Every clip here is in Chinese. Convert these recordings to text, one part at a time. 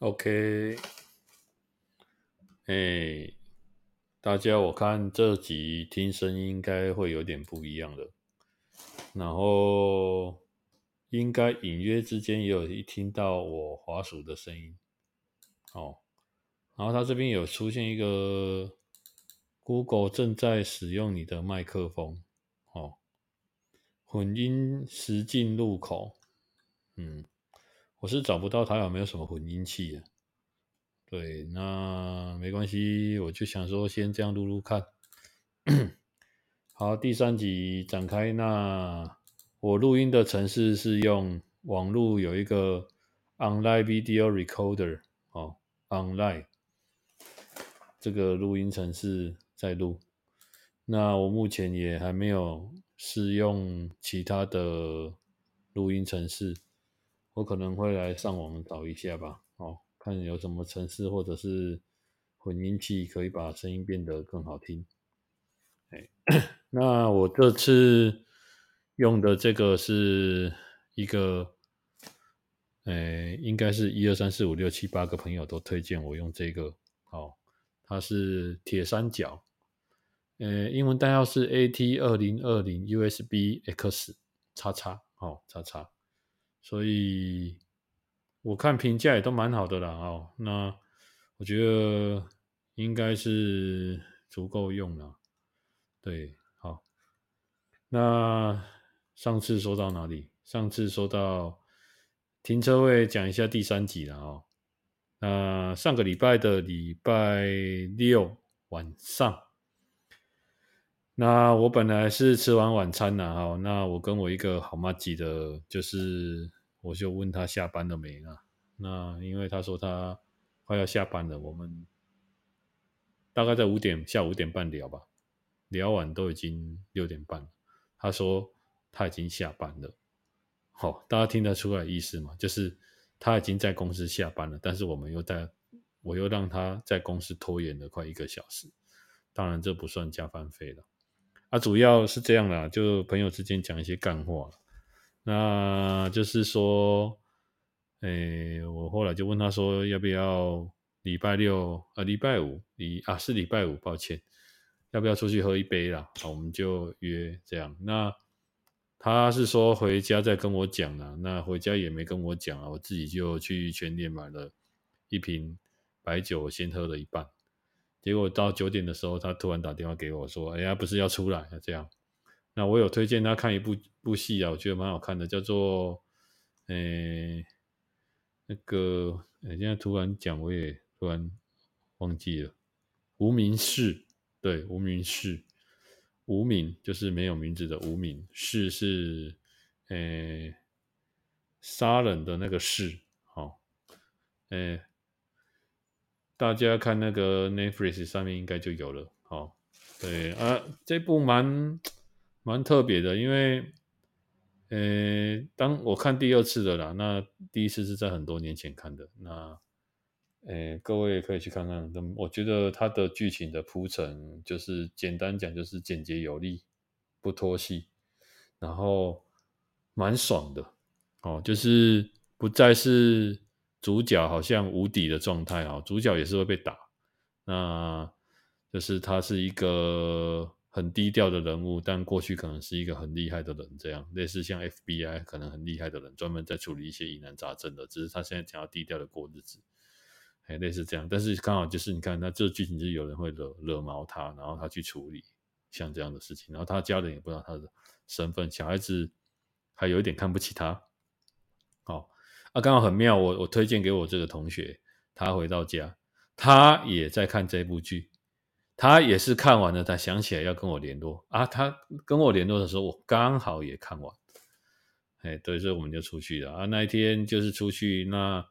OK，哎，大家，我看这集听声音应该会有点不一样的，然后应该隐约之间也有一听到我滑鼠的声音，哦，然后它这边有出现一个 Google 正在使用你的麦克风，哦，混音实境入口，嗯。我是找不到它有没有什么混音器啊？对，那没关系，我就想说先这样录录看。好，第三集展开。那我录音的程式是用网络有一个 online video recorder 哦，online 这个录音程式在录。那我目前也还没有试用其他的录音程式。我可能会来上网找一下吧，哦，看有什么程式或者是混音器可以把声音变得更好听。哎，那我这次用的这个是一个，哎，应该是一二三四五六七八个朋友都推荐我用这个，哦，它是铁三角，呃，英文代号是 AT 二零二零 USB X 叉叉，哦，叉叉。所以我看评价也都蛮好的啦，哦，那我觉得应该是足够用了，对，好，那上次说到哪里？上次说到停车位，讲一下第三集了哦。那上个礼拜的礼拜六晚上。那我本来是吃完晚餐了哈，那我跟我一个好麻吉的，就是我就问他下班了没啊？那因为他说他快要下班了，我们大概在五点下午五点半聊吧，聊完都已经六点半了。他说他已经下班了，好，大家听得出来意思吗？就是他已经在公司下班了，但是我们又在，我又让他在公司拖延了快一个小时，当然这不算加班费了。啊，主要是这样啦，就朋友之间讲一些干话。那就是说，诶、我后来就问他说，要不要礼拜六啊，礼拜五，礼啊是礼拜五，抱歉，要不要出去喝一杯啦？好，我们就约这样。那他是说回家再跟我讲啦，那回家也没跟我讲啊，我自己就去全店买了一瓶白酒，先喝了一半。结果到九点的时候，他突然打电话给我，说：“哎呀，不是要出来啊？”这样，那我有推荐他看一部部戏啊，我觉得蛮好看的，叫做……诶，那个……现在突然讲，我也突然忘记了，《无名氏》。对，《无名氏》，无名就是没有名字的无名，氏是诶杀人的那个氏。好，诶。大家看那个 Netflix 上面应该就有了，哦，对啊，这部蛮蛮特别的，因为，呃，当我看第二次的啦，那第一次是在很多年前看的，那，呃，各位也可以去看看，我觉得它的剧情的铺陈就是简单讲就是简洁有力，不拖戏，然后蛮爽的，哦，就是不再是。主角好像无敌的状态啊，主角也是会被打，那就是他是一个很低调的人物，但过去可能是一个很厉害的人，这样类似像 FBI 可能很厉害的人，专门在处理一些疑难杂症的，只是他现在想要低调的过日子，哎，类似这样，但是刚好就是你看，那这剧情就是有人会惹惹毛他，然后他去处理像这样的事情，然后他家人也不知道他的身份，小孩子还有一点看不起他，好。啊，刚好很妙，我我推荐给我这个同学，他回到家，他也在看这部剧，他也是看完了，他想起来要跟我联络啊，他跟我联络的时候，我刚好也看完，哎，对，所以我们就出去了啊，那一天就是出去，那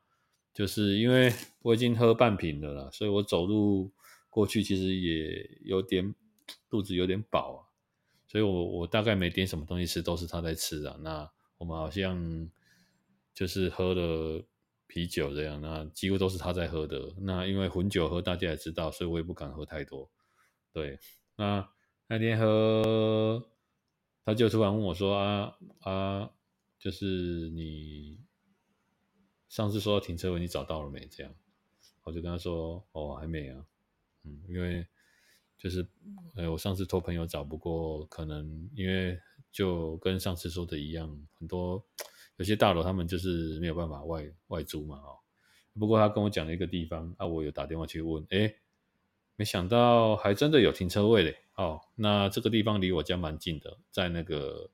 就是因为我已经喝半瓶了啦，所以我走路过去其实也有点肚子有点饱啊，所以我我大概没点什么东西吃，都是他在吃啊，那我们好像。就是喝了啤酒这样，那几乎都是他在喝的。那因为混酒喝，大家也知道，所以我也不敢喝太多。对，那那天喝，他就突然问我说：“啊啊，就是你上次说到停车位，你找到了没？这样，我就跟他说，哦，还没啊，嗯，因为就是，哎，我上次托朋友找，不过可能因为就跟上次说的一样，很多有些大楼他们就是没有办法外外租嘛，哦，不过他跟我讲了一个地方，啊，我有打电话去问，诶，没想到还真的有停车位嘞，哦，那这个地方离我家蛮近的，在那个。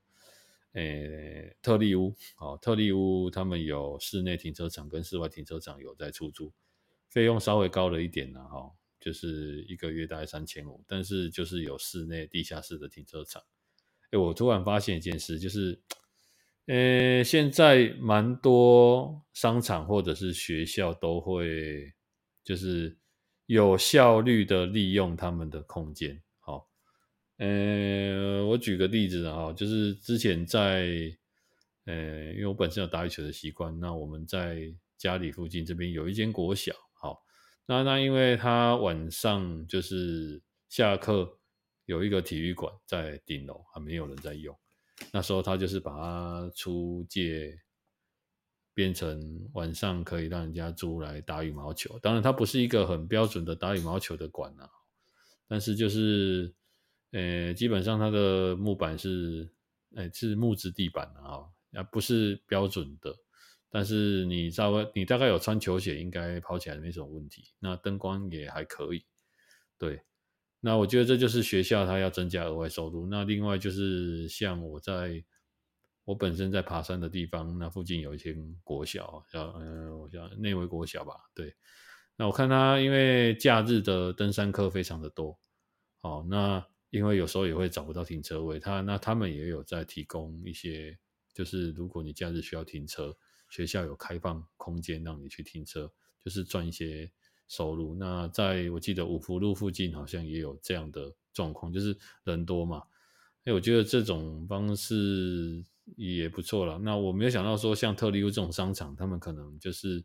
诶，特利屋哦，特利屋他们有室内停车场跟室外停车场有在出租，费用稍微高了一点呢，哈，就是一个月大概三千五，但是就是有室内地下室的停车场。诶，我突然发现一件事，就是，诶，现在蛮多商场或者是学校都会，就是有效率的利用他们的空间。呃，我举个例子啊，就是之前在，呃，因为我本身有打羽球的习惯，那我们在家里附近这边有一间国小，好，那那因为他晚上就是下课有一个体育馆在顶楼，还没有人在用，那时候他就是把它出借，变成晚上可以让人家租来打羽毛球，当然它不是一个很标准的打羽毛球的馆啊，但是就是。呃，基本上它的木板是，哎，是木质地板啊，啊，不是标准的。但是你稍微，你大概有穿球鞋，应该跑起来没什么问题。那灯光也还可以，对。那我觉得这就是学校它要增加额外收入。那另外就是像我在，我本身在爬山的地方，那附近有一间国小，叫嗯，我叫内围国小吧，对。那我看它因为假日的登山客非常的多，好，那。因为有时候也会找不到停车位，他那他们也有在提供一些，就是如果你假日需要停车，学校有开放空间让你去停车，就是赚一些收入。那在我记得五福路附近好像也有这样的状况，就是人多嘛，哎，我觉得这种方式也不错了。那我没有想到说像特力屋这种商场，他们可能就是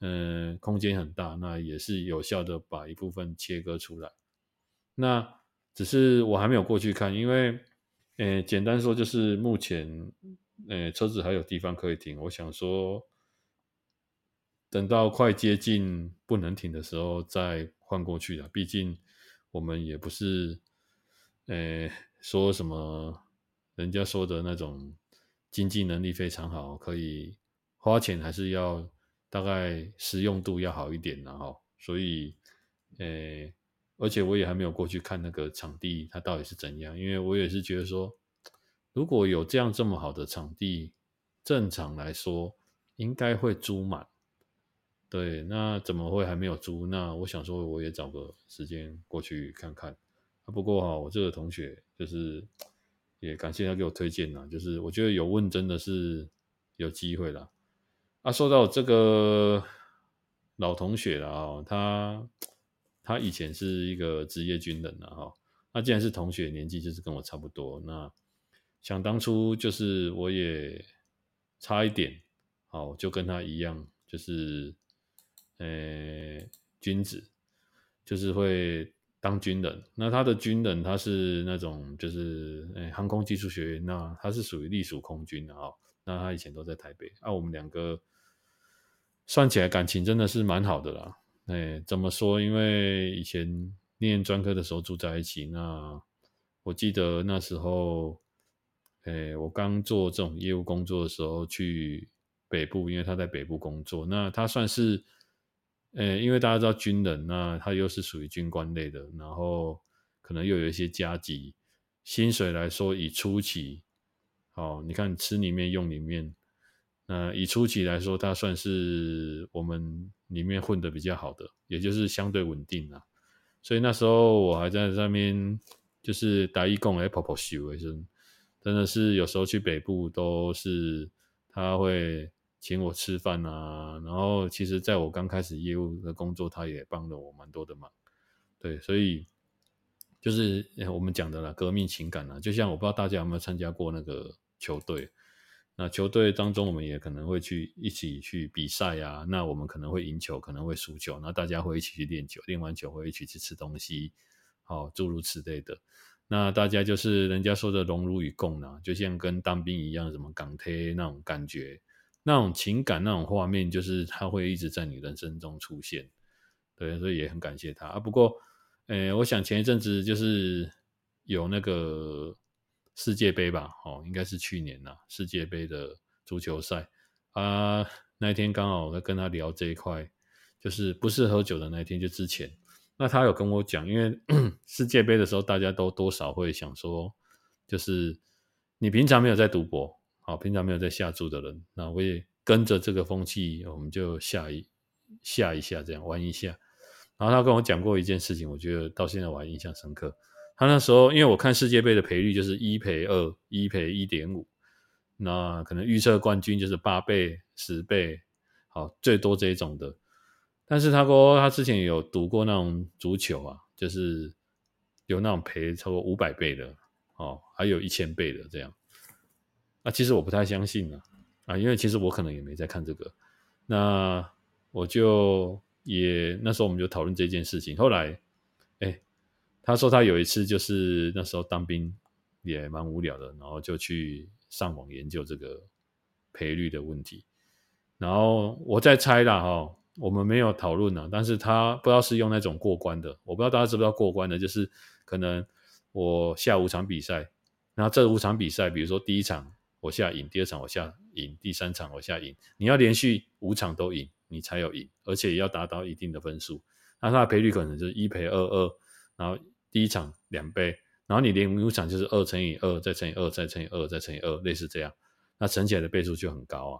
嗯空间很大，那也是有效的把一部分切割出来。那只是我还没有过去看，因为，呃，简单说就是目前，呃，车子还有地方可以停。我想说，等到快接近不能停的时候再换过去了。毕竟我们也不是，呃，说什么人家说的那种经济能力非常好，可以花钱还是要大概实用度要好一点，然后，所以，呃。而且我也还没有过去看那个场地，它到底是怎样？因为我也是觉得说，如果有这样这么好的场地，正常来说应该会租满。对，那怎么会还没有租？那我想说，我也找个时间过去看看。不过哈，我这个同学就是也感谢他给我推荐啦，就是我觉得有问真的是有机会啦。啊，说到这个老同学了啊，他。他以前是一个职业军人啊，哈，那既然是同学，年纪就是跟我差不多。那想当初就是我也差一点，好，就跟他一样，就是呃、欸，军职，就是会当军人。那他的军人，他是那种就是呃、欸，航空技术学院，那他是属于隶属空军的啊。那他以前都在台北，啊，我们两个算起来感情真的是蛮好的啦。哎，怎么说？因为以前念专科的时候住在一起，那我记得那时候，哎，我刚做这种业务工作的时候去北部，因为他在北部工作，那他算是，呃，因为大家知道军人，那他又是属于军官类的，然后可能又有一些加给，薪水来说以初期，好，你看吃里面用里面。那以初期来说，他算是我们里面混得比较好的，也就是相对稳定啦。所以那时候我还在上面，就是打义工来跑跑休，是真的是有时候去北部都是他会请我吃饭啊。然后其实在我刚开始业务的工作，他也帮了我蛮多的忙。对，所以就是我们讲的啦，革命情感啊，就像我不知道大家有没有参加过那个球队。那球队当中，我们也可能会去一起去比赛啊。那我们可能会赢球，可能会输球。那大家会一起去练球，练完球会一起去吃东西，好，诸如此类的。那大家就是人家说的荣辱与共呢，就像跟当兵一样，什么港铁那种感觉。那种情感、那种画面，就是它会一直在你人生中出现。对，所以也很感谢他啊。不过，呃，我想前一阵子就是有那个世界杯吧，哦，应该是去年呐，世界杯的足球赛啊。那一天刚好在跟他聊这一块，就是不是喝酒的那一天，就之前。那他有跟我讲，因为 世界杯的时候，大家都多少会想说，就是你平常没有在赌博，好，平常没有在下注的人，那我也跟着这个风气，我们就下一下一下，这样玩一下。然后他跟我讲过一件事情，我觉得到现在我还印象深刻。他那时候因为我看世界杯的赔率就是一赔二，一赔一点五，那可能预测冠军就是八倍、十倍，好，最多这一种的。但是他说他之前有赌过那种足球啊，就是有那种赔超过五百倍的，哦，还有一千倍的这样。啊，其实我不太相信啊，啊，因为其实我可能也没在看这个。那我就。也那时候我们就讨论这件事情。后来，哎，他说他有一次就是那时候当兵也蛮无聊的，然后就去上网研究这个赔率的问题。然后我在猜啦，哈，我们没有讨论呢，但是他不知道是用那种过关的，我不知道大家知不知道过关的，就是可能我下五场比赛，然后这五场比赛，比如说第一场我下赢，第二场我下赢，第三场我下赢，你要连续五场都赢。你才有赢，而且要达到一定的分数。那它的赔率可能就是一赔二二，然后第一场两倍，然后你连五场就是二乘以二，再乘以二，再乘以二，再乘以二，类似这样。那乘起来的倍数就很高啊，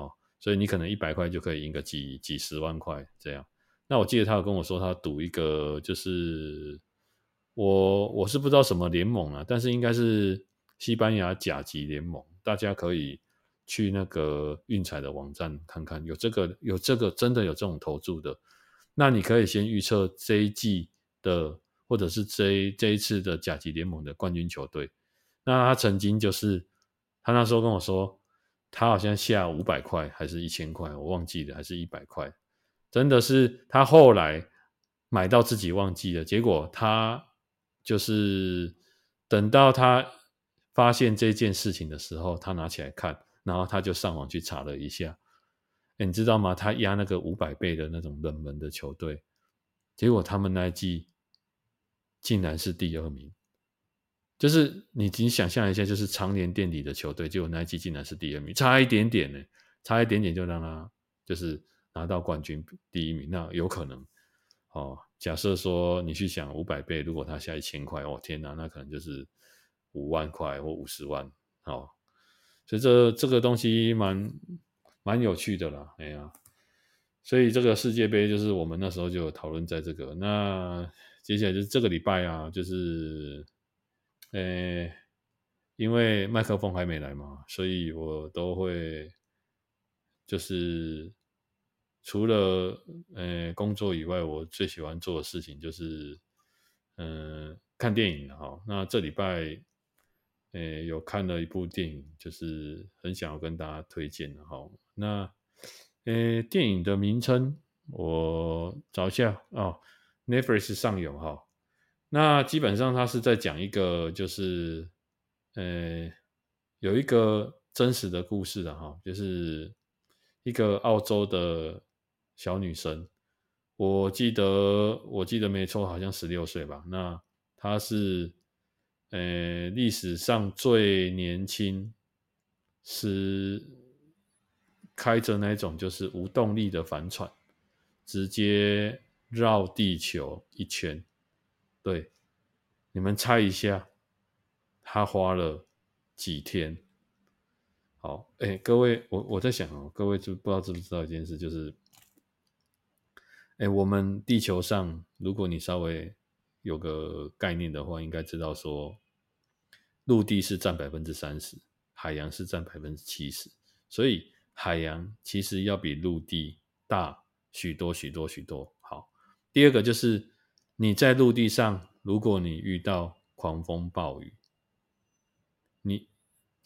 哦，所以你可能一百块就可以赢个几几十万块这样。那我记得他有跟我说，他赌一个就是我我是不知道什么联盟啊，但是应该是西班牙甲级联盟，大家可以。去那个运彩的网站看看，有这个有这个真的有这种投注的，那你可以先预测这一季的，或者是这这一次的甲级联盟的冠军球队。那他曾经就是他那时候跟我说，他好像下五百块还是一千块，我忘记了，还是一百块，真的是他后来买到自己忘记了，结果他就是等到他发现这件事情的时候，他拿起来看。然后他就上网去查了一下，诶，你知道吗？他压那个五百倍的那种冷门的球队，结果他们那一季竟然是第二名。就是你你想象一下，就是常年垫底的球队，结果那一季竟然是第二名，差一点点呢，差一点点就让他就是拿到冠军第一名。那有可能哦。假设说你去想五百倍，如果他下一千块，哦天哪，那可能就是五万块或五十万哦。所以这这个东西蛮蛮有趣的啦，哎呀，所以这个世界杯就是我们那时候就有讨论在这个。那接下来就是这个礼拜啊，就是，呃，因为麦克风还没来嘛，所以我都会就是除了呃工作以外，我最喜欢做的事情就是嗯、看电影哈。那这礼拜。诶，有看了一部电影，就是很想要跟大家推荐的哈。那，诶，电影的名称我找一下哦，Netflix 上有哈。那基本上它是在讲一个，就是，呃，有一个真实的故事的哈，就是一个澳洲的小女生，我记得我记得没错，好像十六岁吧。那她是。呃，历史上最年轻是开着那种就是无动力的帆船，直接绕地球一圈。对，你们猜一下，他花了几天？好，哎，各位，我我在想哦，各位知不知道知不知道一件事，就是，哎，我们地球上，如果你稍微有个概念的话，应该知道说。陆地是占百分之三十，海洋是占百分之七十，所以海洋其实要比陆地大许多许多许多。好，第二个就是你在陆地上，如果你遇到狂风暴雨，你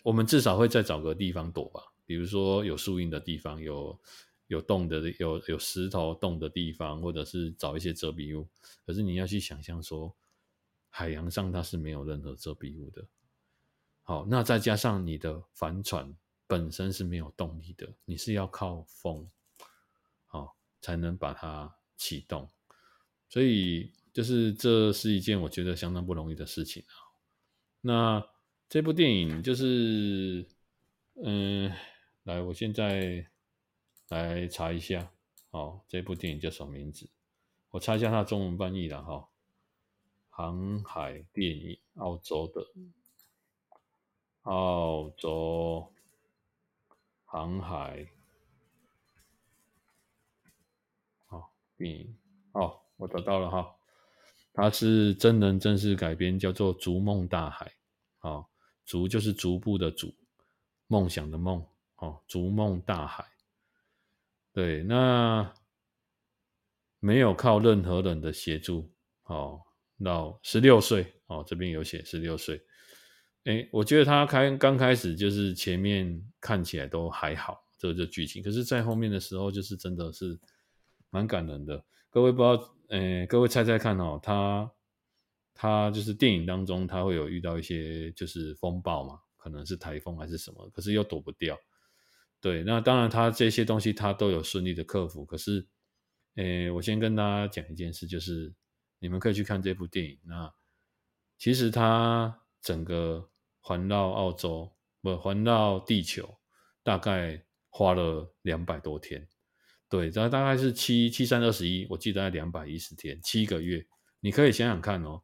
我们至少会再找个地方躲吧，比如说有树荫的地方，有有洞的，有有石头洞的地方，或者是找一些遮蔽物。可是你要去想象说，海洋上它是没有任何遮蔽物的。好，那再加上你的帆船本身是没有动力的，你是要靠风，好、才能把它启动。所以就是这是一件我觉得相当不容易的事情啊。那这部电影就是，嗯，来，我现在来查一下，哦，这部电影叫什么名字？我查一下它中文翻译了哈。航海电影，澳洲的，澳洲航海，好，电影，哦，我找到了哈，它是真人真事改编，叫做《逐梦大海》，哦，逐就是逐步的逐，梦想的梦，哦，逐梦大海，对，那没有靠任何人的协助，哦。到十六岁。哦，这边有写十六岁。诶，我觉得他开刚开始就是前面看起来都还好，这个这剧情，可是，在后面的时候就是真的是蛮感人的。各位不知道，诶，各位猜猜看哦，他他就是电影当中他会有遇到一些就是风暴嘛，可能是台风还是什么，可是又躲不掉。对，那当然他这些东西他都有顺利的克服。可是，诶，我先跟大家讲一件事，就是。你们可以去看这部电影。那其实它整个环绕澳洲，不环绕地球，大概花了两百多天。对，这大概是七七三二十一，我记得在两百一十天，七个月。你可以想想看哦。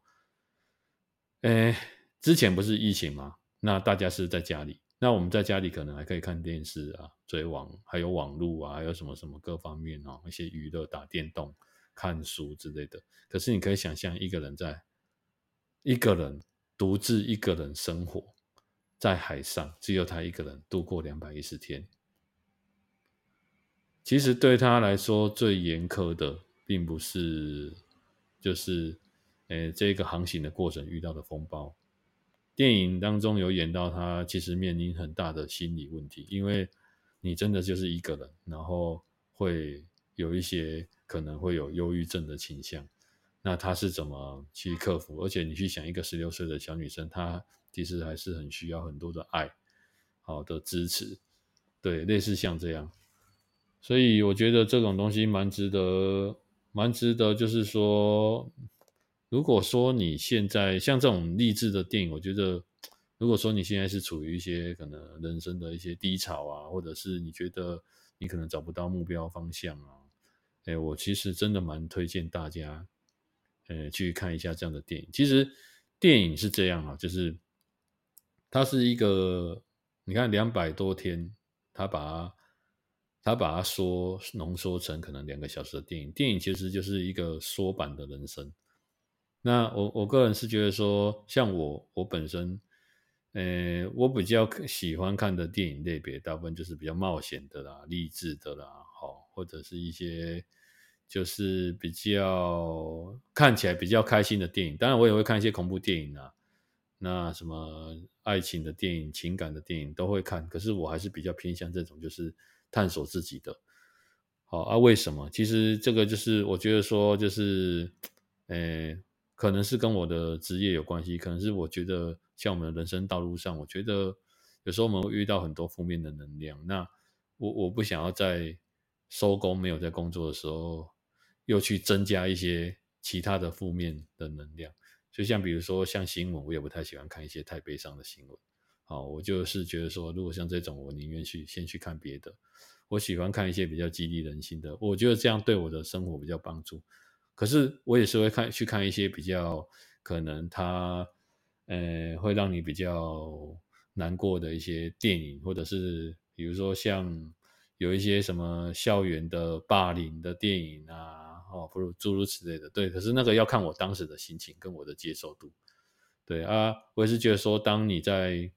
诶，之前不是疫情吗？那大家是在家里，那我们在家里可能还可以看电视啊、追网，还有网络啊，还有什么什么各方面哦，一些娱乐、打电动。看书之类的，可是你可以想象一个人在一个人独自一个人生活在海上，只有他一个人度过两百一十天。其实对他来说最严苛的，并不是就是诶这个航行的过程遇到的风暴。电影当中有演到他其实面临很大的心理问题，因为你真的就是一个人，然后会有一些。可能会有忧郁症的倾向，那他是怎么去克服？而且你去想，一个十六岁的小女生，她其实还是很需要很多的爱，好的支持，对，类似像这样。所以我觉得这种东西蛮值得，蛮值得。就是说，如果说你现在像这种励志的电影，我觉得，如果说你现在是处于一些可能人生的一些低潮啊，或者是你觉得你可能找不到目标方向啊。哎，我其实真的蛮推荐大家，呃，去看一下这样的电影。其实电影是这样啊，就是它是一个，你看两百多天，他把它他把它说浓缩成可能两个小时的电影。电影其实就是一个缩版的人生。那我我个人是觉得说，像我我本身，呃，我比较喜欢看的电影类别，大部分就是比较冒险的啦、励志的啦，好，或者是一些。就是比较看起来比较开心的电影，当然我也会看一些恐怖电影啊，那什么爱情的电影、情感的电影都会看，可是我还是比较偏向这种，就是探索自己的。好啊，为什么？其实这个就是我觉得说，就是，诶，可能是跟我的职业有关系，可能是我觉得像我们人生道路上，我觉得有时候我们会遇到很多负面的能量，那我我不想要在收工没有在工作的时候。又去增加一些其他的负面的能量，就像比如说像新闻，我也不太喜欢看一些太悲伤的新闻。好，我就是觉得说，如果像这种，我宁愿去先去看别的。我喜欢看一些比较激励人心的，我觉得这样对我的生活比较帮助。可是我也是会看去看一些比较可能它呃会让你比较难过的一些电影，或者是比如说像有一些什么校园的霸凌的电影啊。哦，不如诸如此类的，对。可是那个要看我当时的心情跟我的接受度，对啊。我也是觉得说，当你在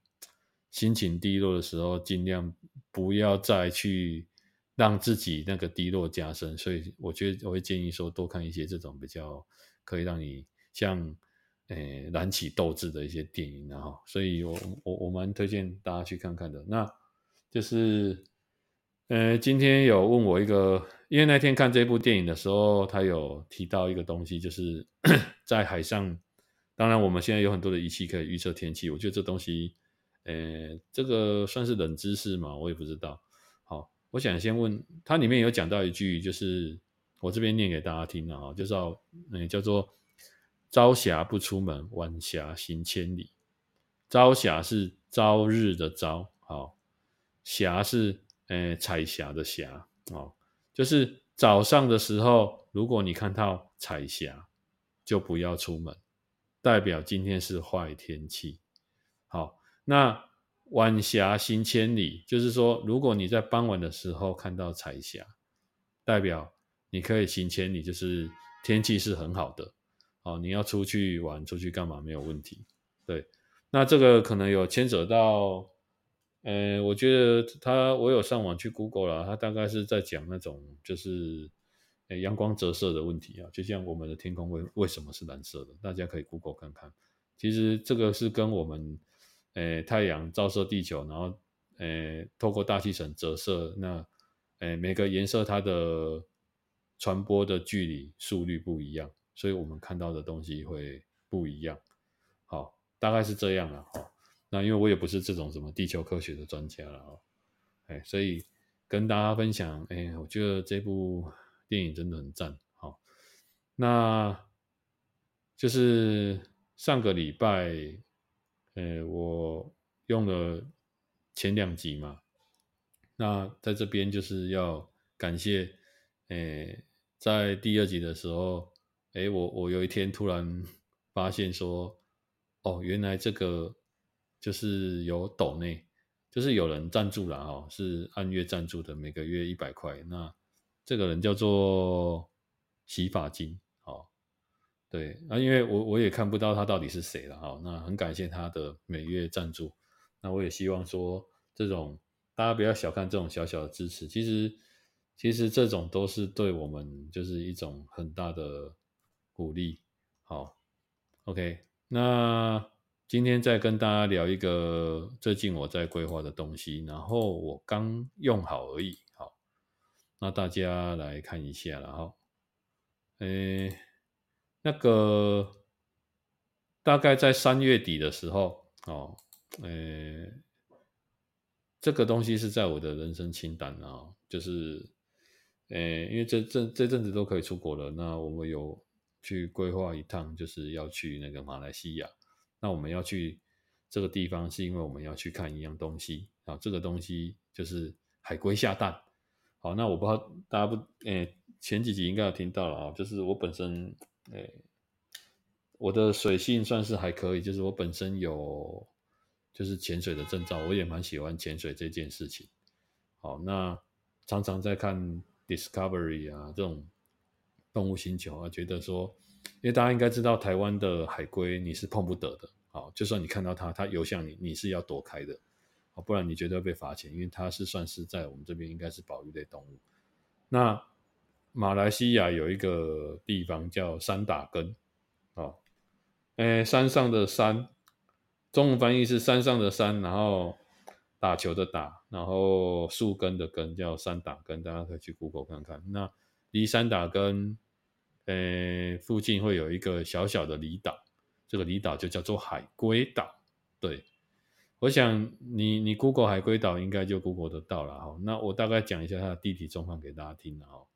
心情低落的时候，尽量不要再去让自己那个低落加深。所以，我觉得我会建议说，多看一些这种比较可以让你像诶燃起斗志的一些电影，然后，所以我我我蛮推荐大家去看看的。那就是。呃，今天有问我一个，因为那天看这部电影的时候，他有提到一个东西，就是 在海上。当然，我们现在有很多的仪器可以预测天气，我觉得这东西，诶，这个算是冷知识嘛？我也不知道。好，我想先问，它里面有讲到一句，就是我这边念给大家听的啊，就是要，诶，叫做“朝霞不出门，晚霞行千里”。朝霞是朝日的朝，好，霞是诶彩霞的霞，哦，就是早上的时候，如果你看到彩霞，就不要出门，代表今天是坏天气。好，那晚霞行千里，就是说，如果你在傍晚的时候看到彩霞，代表你可以行千里，就是天气是很好的。哦，你要出去玩，出去干嘛没有问题。对，那这个可能有牵扯到，呃，我觉得他我有上网去 Google 了，他大概是在讲那种就是，呃，阳光折射的问题啊，就像我们的天空为为什么是蓝色的，大家可以 Google 看看。其实这个是跟我们。诶，太阳照射地球，然后诶，透过大气层折射，那诶，每个颜色它的传播的距离速率不一样，所以我们看到的东西会不一样。好，大概是这样了。好，那因为我也不是这种什么地球科学的专家了哦，哎，所以跟大家分享，哎，我觉得这部电影真的很赞。好，那就是上个礼拜。呃，我用了前两集嘛，那在这边就是要感谢，呃，在第二集的时候，哎，我我有一天突然发现说，哦，原来这个就是有抖内，就是有人赞助了哦，是按月赞助的，每个月一百块，那这个人叫做洗发精。对，那因为我我也看不到他到底是谁了哈，那很感谢他的每月赞助，那我也希望说这种大家不要小看这种小小的支持，其实其实这种都是对我们就是一种很大的鼓励。好，OK，那今天再跟大家聊一个最近我在规划的东西，然后我刚用好而已。好，那大家来看一下了哈，诶。那个大概在三月底的时候，哦，呃，这个东西是在我的人生清单啊，就是，呃，因为这这这阵子都可以出国了，那我们有去规划一趟，就是要去那个马来西亚。那我们要去这个地方，是因为我们要去看一样东西啊，这个东西就是海龟下蛋。好，那我不知道大家不，呃，前几集应该有听到了啊，就是我本身。哎，我的水性算是还可以，就是我本身有就是潜水的证照，我也蛮喜欢潜水这件事情。好，那常常在看 Discovery 啊这种动物星球啊，觉得说，因为大家应该知道台湾的海龟你是碰不得的，好，就算你看到它，它游向你，你是要躲开的，好，不然你绝对会被罚钱，因为它是算是在我们这边应该是保育类动物。那马来西亚有一个地方叫山打根，哦，诶，山上的山，中文翻译是山上的山，然后打球的打，然后树根的根叫山打根，大家可以去 Google 看看。那离山打根，诶，附近会有一个小小的离岛，这个离岛就叫做海龟岛。对，我想你你 Google 海龟岛应该就 Google 得到了哈。那我大概讲一下它的地理状况给大家听哈。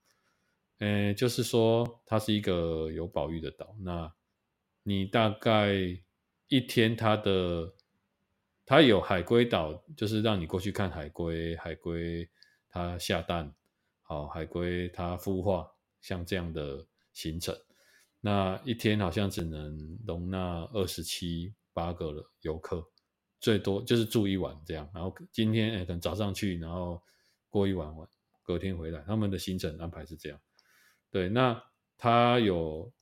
呃，就是说它是一个有保育的岛。那你大概一天，它的它有海龟岛，就是让你过去看海龟，海龟它下蛋，好，海龟它孵化，像这样的行程。那一天好像只能容纳二十七八个游客，最多就是住一晚这样。然后今天诶可能早上去，然后过一晚晚，隔天回来，他们的行程安排是这样。对，那他有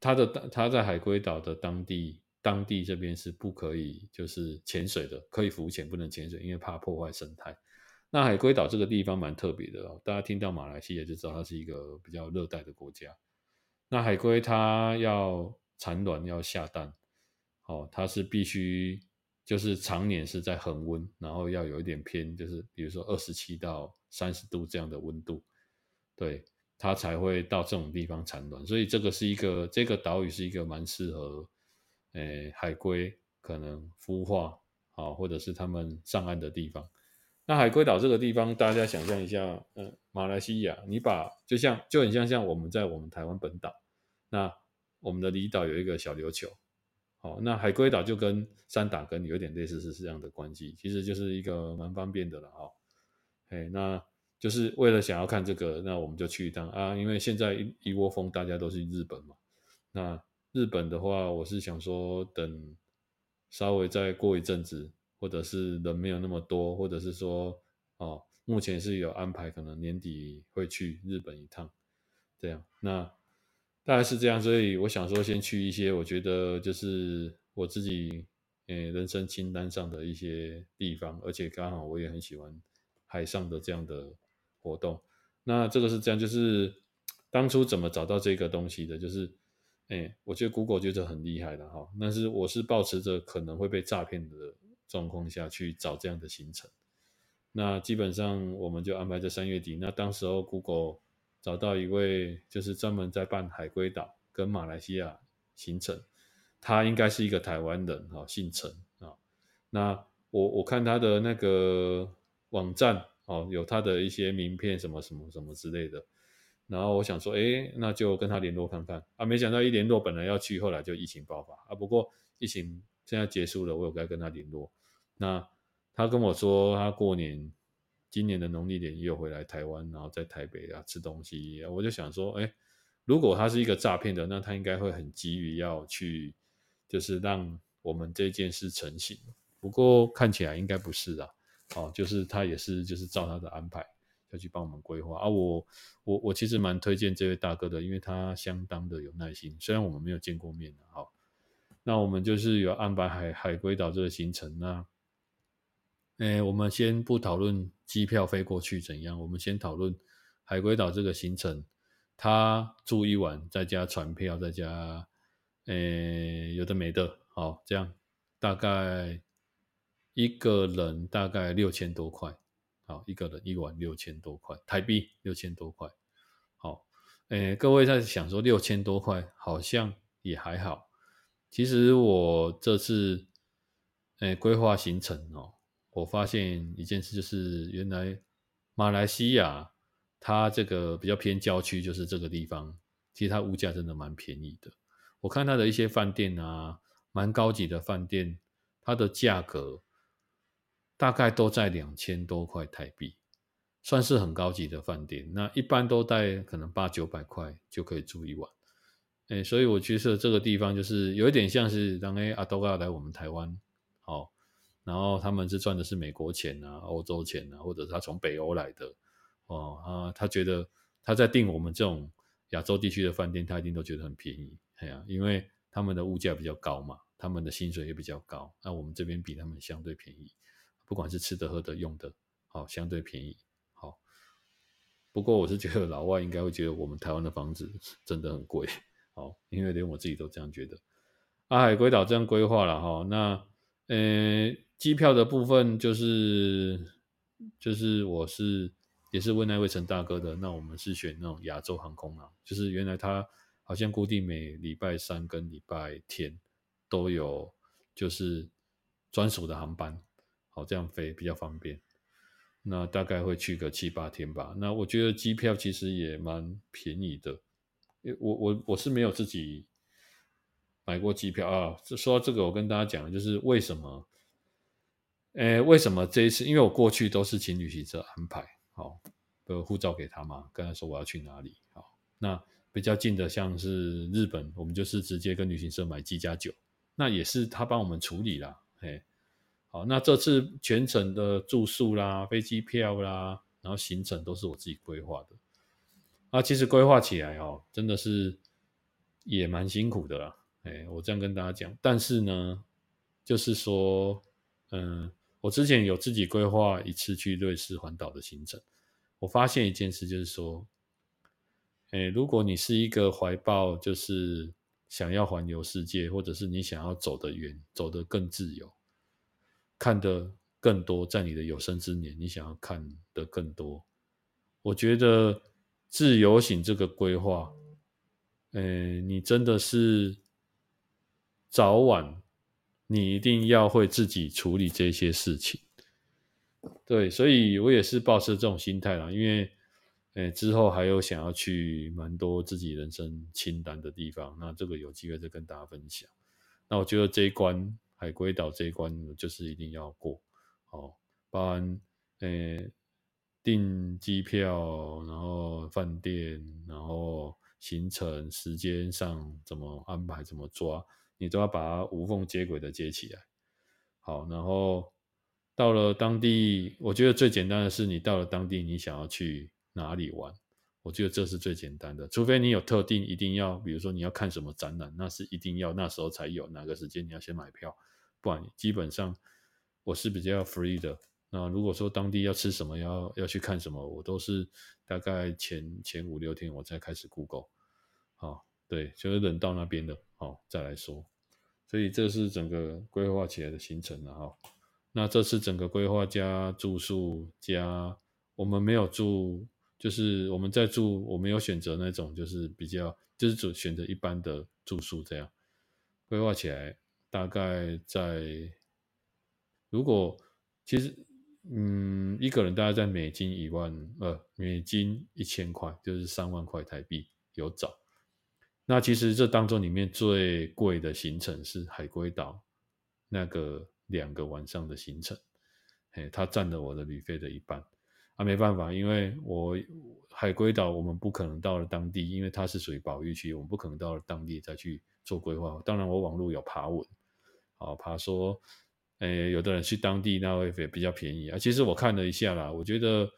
他的他在海龟岛的当地当地这边是不可以就是潜水的，可以浮潜不能潜水，因为怕破坏生态。那海龟岛这个地方蛮特别的哦，大家听到马来西亚就知道它是一个比较热带的国家。那海龟它要产卵要下蛋，哦，它是必须就是常年是在恒温，然后要有一点偏，就是比如说二十七到三十度这样的温度，对。它才会到这种地方产卵，所以这个是一个这个岛屿是一个蛮适合，诶、海龟可能孵化好，或者是他们上岸的地方。那海龟岛这个地方，大家想象一下，嗯，马来西亚，你把就像就很像像我们在我们台湾本岛，那我们的离岛有一个小琉球，好，那海龟岛就跟三打根有点类似是这样的关系，其实就是一个蛮方便的了，哈，哎，那就是为了想要看这个，那我们就去一趟啊，因为现在一一窝蜂大家都去日本嘛，那日本的话，我是想说等稍微再过一阵子。或者是人没有那么多，或者是说，哦，目前是有安排，可能年底会去日本一趟，这样，那大概是这样，所以我想说，先去一些我觉得就是我自己，诶，人生清单上的一些地方，而且刚好我也很喜欢海上的这样的活动。那这个是这样，就是 当初怎么找到这个东西的，就是，诶，我觉得 Google 就是很厉害的哈，但是我是抱持着可能会被诈骗的。状况下去找这样的行程，那基本上我们就安排在三月底。那当时候 Google 找到一位就是专门在办海龟岛跟马来西亚行程，他应该是一个台湾人哈，姓陈啊。那我我看他的那个网站哦，有他的一些名片什么什么什么之类的。然后我想说，哎，那就跟他联络看看啊。没想到一联络，本来要去，后来就疫情爆发啊。不过疫情。现在结束了，我有该跟他联络。那他跟我说，他过年今年的农历年又回来台湾，然后在台北啊吃东西。我就想说，哎，如果他是一个诈骗的，那他应该会很急于要去，就是让我们这件事成型。不过看起来应该不是啊，哦，就是他也是就是照他的安排要去帮我们规划啊。我我我其实蛮推荐这位大哥的，因为他相当的有耐心，虽然我们没有见过面啊，好。那我们就是有安排海海龟岛这个行程。那，诶，我们先不讨论机票飞过去怎样，我们先讨论海龟岛这个行程。他住一晚，再加船票，再加，诶，有的没的，好，这样大概一个人大概六千多块，好，一个人一晚六千多块台币，六千多块，好，诶，各位在想说六千多块好像也还好。其实我这次，诶，规划行程哦，我发现一件事，就是原来马来西亚它这个比较偏郊区，就是这个地方，其实它物价真的蛮便宜的。我看它的一些饭店啊，蛮高级的饭店，它的价格大概都在两千多块台币，算是很高级的饭店。那一般都在可能八九百块就可以住一晚。哎，所以我觉得这个地方就是有一点像是当哎阿多嘎来我们台湾，好，然后他们是赚的是美国钱啊、欧洲钱啊，或者是他从北欧来的，哦啊，他觉得他在订我们这种亚洲地区的饭店，他一定都觉得很便宜，哎呀，因为他们的物价比较高嘛，他们的薪水也比较高，那我们这边比他们相对便宜，不管是吃的、喝的、用的，好，相对便宜，好。不过我是觉得老外应该会觉得我们台湾的房子真的很贵。好，因为连我自己都这样觉得。阿海龟岛这样规划了哈，那呃，机票的部分就是就是我是也是问那位陈大哥的，那我们是选那种亚洲航空啊，就是原来他好像固定每礼拜三跟礼拜天都有就是专属的航班，好，这样飞比较方便。那大概会去个七八天吧。那我觉得机票其实也蛮便宜的。我我我是没有自己买过机票啊。说到这个，我跟大家讲，就是为什么？诶，为什么这一次？因为我过去都是请旅行社安排，好，的护照给他嘛，跟他说我要去哪里，好，那比较近的像是日本，我们就是直接跟旅行社买机加酒，那也是他帮我们处理啦，嘿，好，那这次全程的住宿啦、飞机票啦，然后行程都是我自己规划的。啊，其实规划起来哦，真的是也蛮辛苦的啦。哎，我这样跟大家讲，但是呢，就是说，嗯，我之前有自己规划一次去瑞士环岛的行程，我发现一件事，就是说，哎，如果你是一个怀抱就是想要环游世界，或者是你想要走得远、走得更自由、看得更多，在你的有生之年，你想要看得更多，我觉得。自由行这个规划，呃，你真的是早晚你一定要会自己处理这些事情。对，所以我也是抱持这种心态啦，因为，诶，之后还有想要去蛮多自己人生清单的地方，那这个有机会再跟大家分享。那我觉得这一关海龟岛这一关就是一定要过，哦，包含诶订机票，然后饭店，然后行程时间上怎么安排，怎么抓，你都要把它无缝接轨的接起来。好，然后。到了当地，我觉得最简单的是，你到了当地，你想要去哪里玩？我觉得这是最简单的，除非你有特定一定要，比如说你要看什么展览，那是一定要那时候才有，哪个时间你要先买票，不然基本上我是比较 free 的。那如果说当地要吃什么，要要去看什么，我都是大概前前五六天我才开始 Google，好，对，就是人到那边的，好，再来说。所以这是整个规划起来的行程了哈。那这次整个规划加住宿加，我们没有住，就是我们在住，我没有选择那种就是比较，就是只选择一般的住宿这样。规划起来大概在，如果其实嗯一个人大概在美金一万呃美金一千块，就是三万块台币有找。那其实这当中里面最贵的行程是海龟岛那个。两个晚上的行程，嘿，它占了我的旅费的一半，啊，没办法，因为我海龟岛我们不可能到了当地，因为它是属于保育区，我们不可能到了当地再去做规划。当然，我网络有爬文，啊，爬说，诶，有的人去当地那会比较便宜啊。其实我看了一下啦，我觉得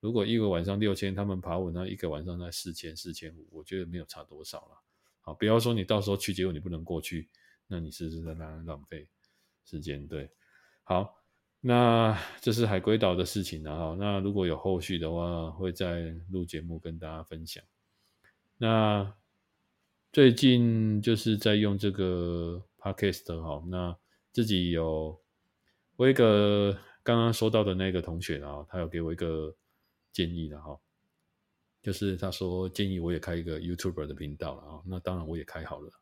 如果一个晚上六千，他们爬文那一个晚上才四千四千五，我觉得没有差多少了。好，不要说你到时候去，结果你不能过去，那你是不是在那浪费？时间对，好，那这是海龟岛的事情了哈。那如果有后续的话，会再录节目跟大家分享。那最近就是在用这个 Podcast 哈，那自己有我一个刚刚说到的那个同学啊，他有给我一个建议的哈，就是他说建议我也开一个 YouTuber 的频道了啊。那当然我也开好了，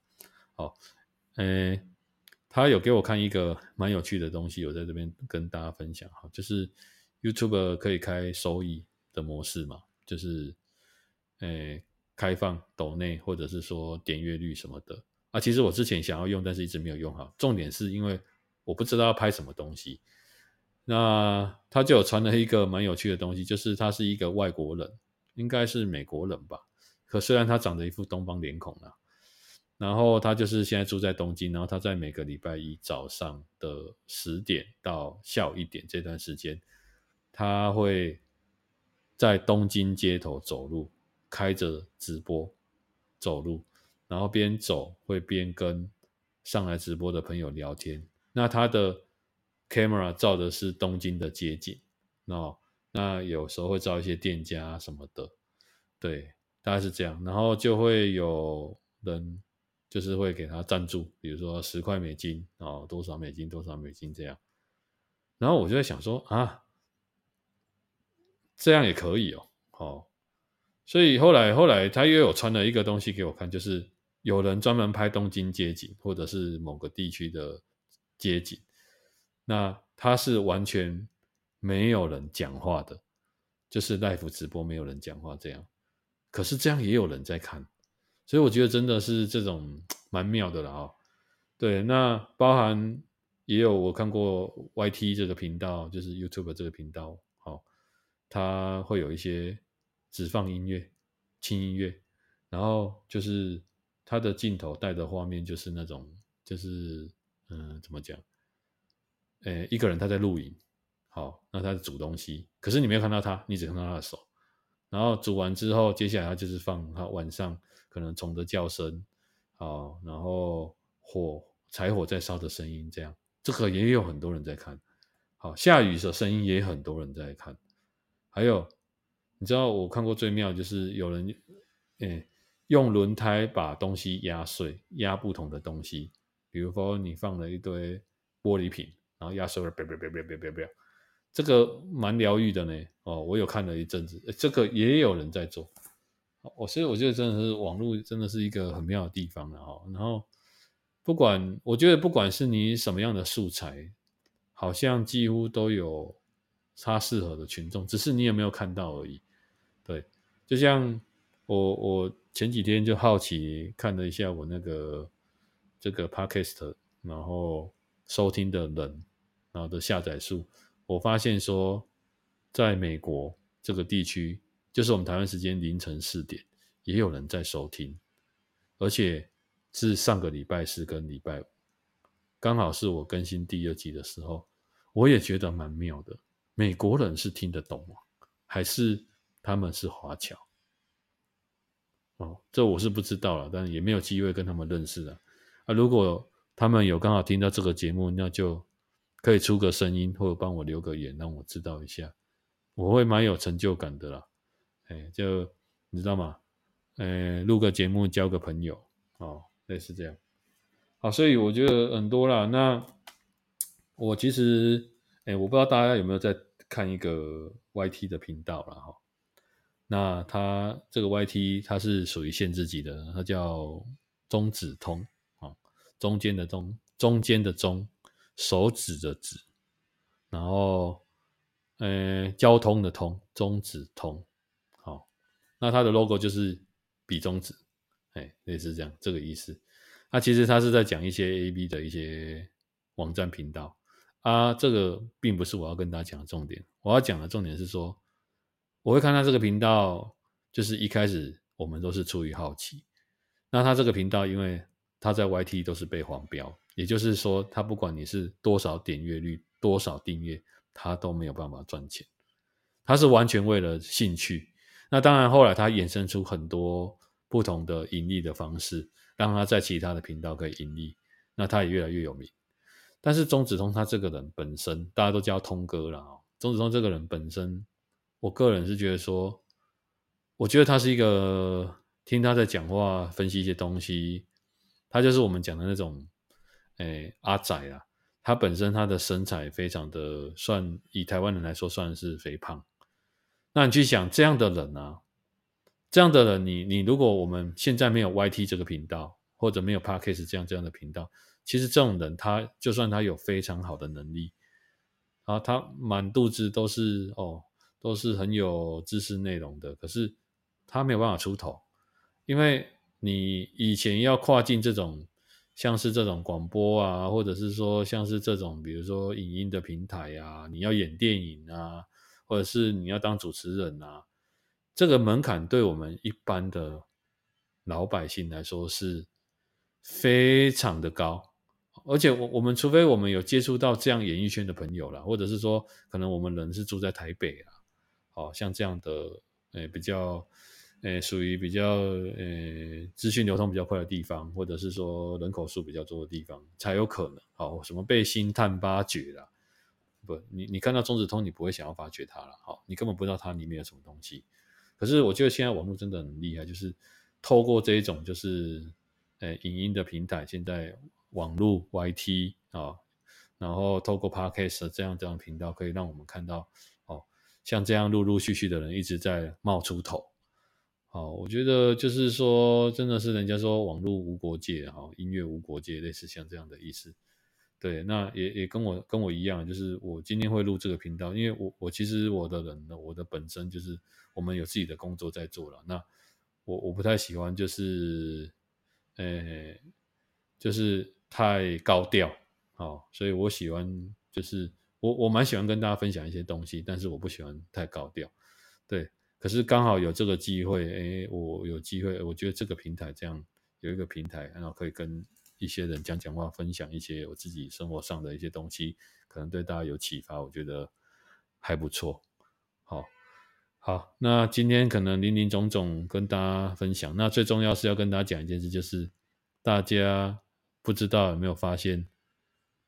好，诶。他有给我看一个蛮有趣的东西，我在这边跟大家分享哈，就是 YouTube 可以开收益的模式嘛，就是诶、开放抖内或者是说点阅率什么的啊。其实我之前想要用，但是一直没有用好。重点是因为我不知道要拍什么东西。那他就有传了一个蛮有趣的东西，就是他是一个外国人，应该是美国人吧。可虽然他长得一副东方脸孔啊。然后他就是现在住在东京，然后他在每个礼拜一早上的十点到下午一点这段时间，他会在东京街头走路，开着直播走路，然后边走会边跟上来直播的朋友聊天。那他的 camera 照的是东京的街景，那那有时候会招一些店家什么的，对，大概是这样。然后就会有人。就是会给他赞助，比如说十块美金哦，多少美金，多少美金这样。然后我就在想说啊，这样也可以哦，哦，所以后来后来他又有传了一个东西给我看，就是有人专门拍东京街景，或者是某个地区的街景，那他是完全没有人讲话的，就是 live 直播没有人讲话这样，可是这样也有人在看。所以我觉得真的是这种 蛮妙的了啊，对，那包含也有我看过 YT 这个频道，就是 YouTube 这个频道，好，它会有一些只放音乐、轻音乐，然后就是它的镜头带的画面就是那种，就是嗯，怎么讲？诶，一个人他在录影，好，那他在煮东西，可是你没有看到他，你只看到他的手，然后煮完之后，接下来他就是放他晚上。可能虫的叫声，好，然后火柴火在烧的声音，这样。这个也有很多人在看，好，下雨的声音也很多人在看，还有你知道我看过最妙就是有人，诶，用轮胎把东西压碎，压不同的东西，比如说你放了一堆玻璃瓶，然后压碎了，别别别别别别别，这个蛮疗愈的呢，哦，我有看了一阵子，这个也有人在做。我所以我觉得真的是网络真的是一个很妙的地方，然后然后不管我觉得不管是你什么样的素材，好像几乎都有它适合的群众，只是你有没有看到而已。对，就像我我前几天就好奇看了一下我那个这个 Podcast，然后收听的人，然后的下载数，我发现说，在美国这个地区，就是我们台湾时间凌晨四点，也有人在收听，而且是上个礼拜四跟礼拜五，刚好是我更新第二集的时候，我也觉得蛮妙的。美国人是听得懂吗？还是他们是华侨？哦，这我是不知道了，但也没有机会跟他们认识了。啊，如果他们有刚好听到这个节目，那就可以出个声音，或者帮我留个言，让我知道一下，我会蛮有成就感的啦。哎，就你知道吗？呃，录个节目交个朋友，哦，类似这样。好，所以我觉得很多啦。那我其实，哎，我不知道大家有没有在看一个 YT 的频道啦。哈。那它这个 YT 它是属于限制级的，它叫中指通啊，中间的中，中间的中，手指的指，然后呃，交通的通，中指通。好那它的 logo 就是比中指，哎，类似这样这个意思。那其实他是在讲一些 A B 的一些网站频道啊，这个并不是我要跟大家讲的重点。我要讲的重点是说，我会看他这个频道，就是一开始我们都是出于好奇。那他这个频道，因为他在 YT 都是被黄标，也就是说，他不管你是多少点阅率、多少订阅，他都没有办法赚钱。他是完全为了兴趣。那当然，后来他衍生出很多不同的盈利的方式，让他在其他的频道可以盈利。那他也越来越有名。但是中指通他这个人本身，大家都叫通哥了啊。中指通这个人本身，我个人是觉得说，我觉得他是一个听他在讲话、分析一些东西，他就是我们讲的那种，诶，阿仔啊。他本身他的身材非常的算，以台湾人来说算是肥胖。那你去想这样的人啊，这样的人你，你如果我们现在没有 YT 这个频道，或者没有 Podcast 这样这样的频道，其实这种人他就算他有非常好的能力，啊，他满肚子都是哦，都是很有知识内容的，可是他没有办法出头，因为你以前要跨进这种像是这种广播啊，或者是说像是这种比如说影音的平台啊，你要演电影啊。或者是你要当主持人啊，这个门槛对我们一般的老百姓来说是非常的高，而且我我们除非我们有接触到这样演艺圈的朋友啦，或者是说可能我们人是住在台北啊，好像这样的诶、比较诶属于比较诶资讯流通比较快的地方，或者是说人口数比较多的地方才有可能好什么被星探发掘啦。不，你你看到中指通，你不会想要发掘它了，好，你根本不知道它里面有什么东西。可是我觉得现在网络真的很厉害，就是透过这一种就是，呃，影音的平台，现在网络 YT 啊，然后透过 Podcast 这样这样频道，可以让我们看到，哦，像这样陆陆续续的人一直在冒出头，好，我觉得就是说，真的是人家说网络无国界，哈，音乐无国界，类似像这样的意思。对，那也也跟我跟我一样，就是我今天会录这个频道，因为我我其实我的人呢，我的本身就是我们有自己的工作在做了。那我我不太喜欢就是，呃，就是太高调，好，所以我喜欢就是我我蛮喜欢跟大家分享一些东西，但是我不喜欢太高调。对，可是刚好有这个机会，哎，我有机会，我觉得这个平台这样有一个平台，然后可以跟。一些人讲讲话，分享一些我自己生活上的一些东西，可能对大家有启发，我觉得还不错。好，好，那今天可能林林总总跟大家分享，那最重要是要跟大家讲一件事，就是大家不知道有没有发现，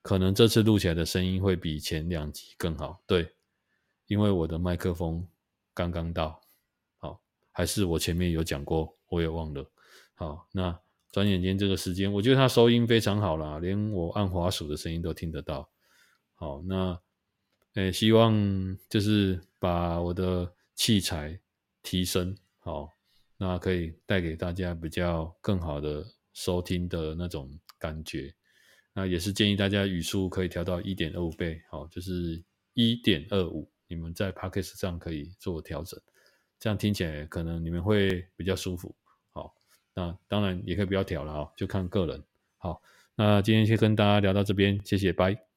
可能这次录起来的声音会比前两集更好。对，因为我的麦克风刚刚到，还是我前面有讲过，我也忘了。好，那。转眼间这个时间，我觉得它收音非常好啦，连我按滑鼠的声音都听得到。好，那诶，希望就是把我的器材提升好，那可以带给大家比较更好的收听的那种感觉。那也是建议大家语速可以调到一点二五倍，好，就是一点二五，你们在 Podcast 上可以做调整，这样听起来可能你们会比较舒服。好，那当然也可以不要调了啊，就看个人。好，那今天先跟大家聊到这边，谢谢，拜。